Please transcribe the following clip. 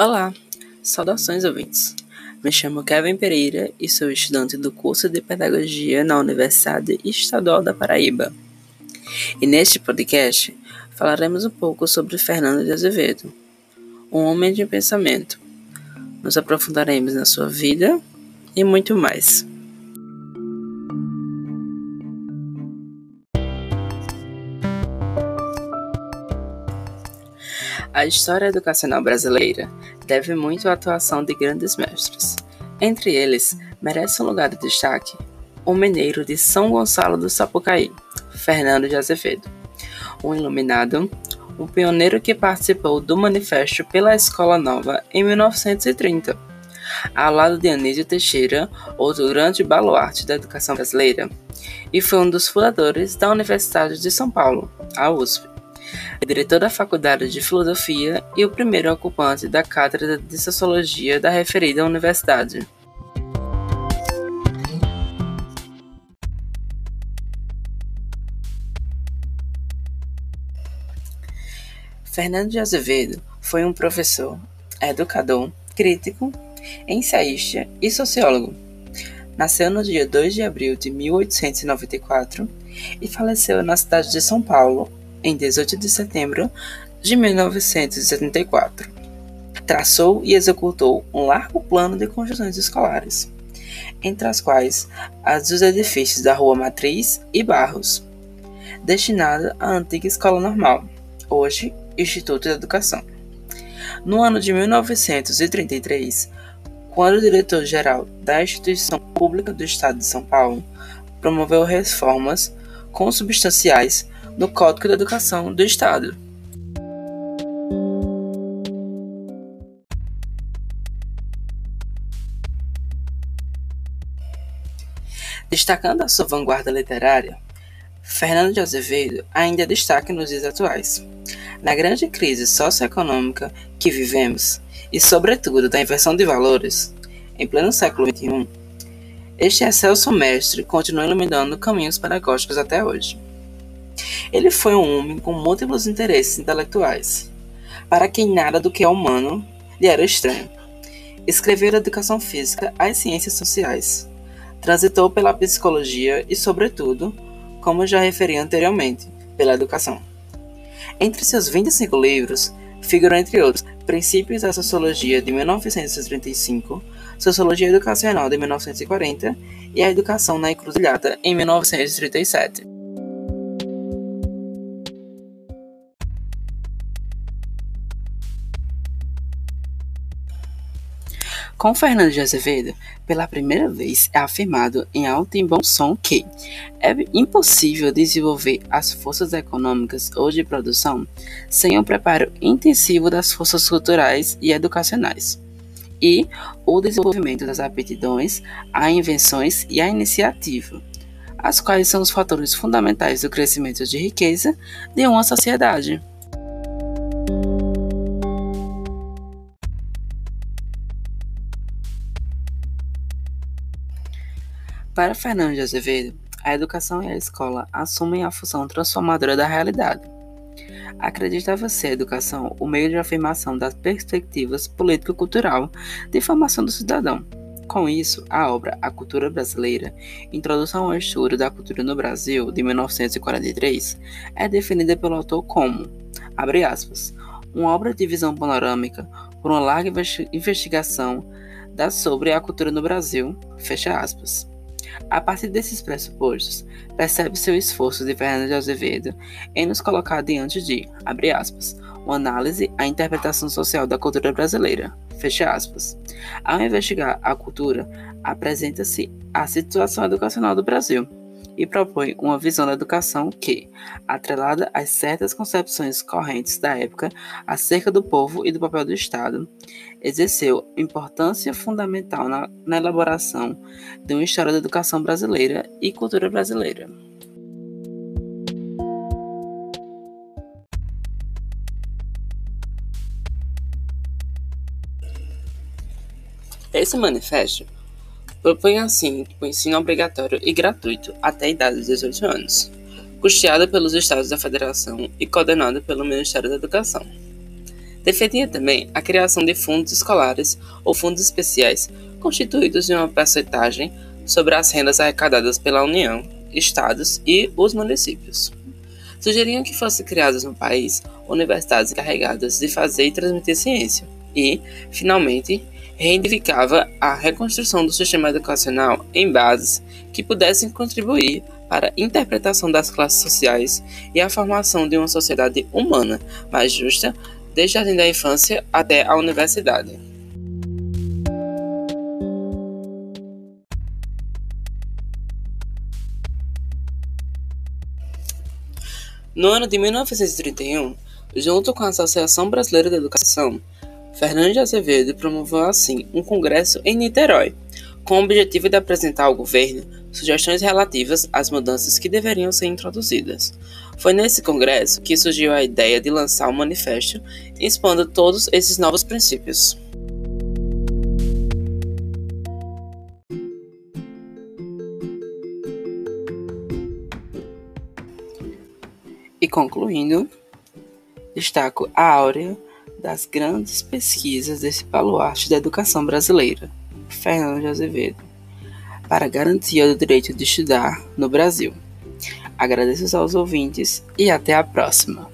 Olá, saudações ouvintes. Me chamo Kevin Pereira e sou estudante do curso de Pedagogia na Universidade Estadual da Paraíba. E neste podcast falaremos um pouco sobre Fernando de Azevedo, um homem de pensamento. Nos aprofundaremos na sua vida e muito mais. A história educacional brasileira deve muito à atuação de grandes mestres. Entre eles, merece um lugar de destaque o mineiro de São Gonçalo do Sapucaí, Fernando de Azevedo. Um iluminado, um pioneiro que participou do Manifesto pela Escola Nova em 1930, ao lado de Anísio Teixeira, outro grande baluarte da educação brasileira, e foi um dos fundadores da Universidade de São Paulo, a USP diretor da Faculdade de Filosofia e o primeiro ocupante da Cátedra de Sociologia da referida universidade. Fernando de Azevedo foi um professor, educador, crítico, ensaísta e sociólogo. Nasceu no dia 2 de abril de 1894 e faleceu na cidade de São Paulo em 18 de setembro de 1974. Traçou e executou um largo plano de construções escolares, entre as quais as dos edifícios da Rua Matriz e Barros, destinada à antiga Escola Normal, hoje Instituto de Educação. No ano de 1933, quando o diretor-geral da Instituição Pública do Estado de São Paulo promoveu reformas consubstanciais no Código da Educação do Estado. Destacando a sua vanguarda literária, Fernando de Azevedo ainda destaca nos dias atuais. Na grande crise socioeconômica que vivemos, e sobretudo da inversão de valores, em pleno século XXI, este excelso mestre continua iluminando caminhos pedagógicos até hoje. Ele foi um homem com múltiplos interesses intelectuais, para quem nada do que é humano lhe era estranho. Escreveu a educação física às ciências sociais. Transitou pela psicologia e, sobretudo, como já referi anteriormente, pela educação. Entre seus 25 livros, figuram, entre outros, Princípios da Sociologia de 1935, Sociologia Educacional de 1940 e A Educação na Encruzilhada em 1937. Com Fernando de Azevedo, pela primeira vez é afirmado em alto e bom som que é impossível desenvolver as forças econômicas ou de produção sem o preparo intensivo das forças culturais e educacionais, e o desenvolvimento das aptidões, a invenções e a iniciativa, as quais são os fatores fundamentais do crescimento de riqueza de uma sociedade. Para Fernando de Azevedo, a educação e a escola assumem a função transformadora da realidade. Acreditava ser a educação o meio de afirmação das perspectivas político-cultural de formação do cidadão. Com isso, a obra A Cultura Brasileira, Introdução ao Estudo da Cultura no Brasil, de 1943, é definida pelo autor como, abre aspas, uma obra de visão panorâmica por uma larga investigação da sobre a cultura no Brasil, fecha aspas. A partir desses pressupostos, percebe-se o esforço de Fernando de Azevedo em nos colocar diante de, abre aspas, uma análise à interpretação social da cultura brasileira, fecha aspas. Ao investigar a cultura, apresenta-se a situação educacional do Brasil, e propõe uma visão da educação que, atrelada às certas concepções correntes da época acerca do povo e do papel do Estado, exerceu importância fundamental na, na elaboração de uma história da educação brasileira e cultura brasileira. Esse manifesto propõe assim o ensino obrigatório e gratuito até a idade de 18 anos, custeado pelos Estados da Federação e coordenado pelo Ministério da Educação. Defendia também a criação de fundos escolares ou fundos especiais, constituídos de uma percentagem sobre as rendas arrecadadas pela União, estados e os municípios. Sugeriam que fossem criadas no país universidades encarregadas de fazer e transmitir ciência, e, finalmente, reivindicava a reconstrução do sistema educacional em bases que pudessem contribuir para a interpretação das classes sociais e a formação de uma sociedade humana mais justa, desde a da infância até a universidade. No ano de 1931, junto com a Associação Brasileira de Educação, Fernando de Azevedo promoveu assim um congresso em Niterói, com o objetivo de apresentar ao governo sugestões relativas às mudanças que deveriam ser introduzidas. Foi nesse congresso que surgiu a ideia de lançar um manifesto expondo todos esses novos princípios. E concluindo, destaco a áurea das grandes pesquisas desse baluarte da educação brasileira, Fernando de Azevedo, para garantia do direito de estudar no Brasil. Agradeço aos ouvintes e até a próxima.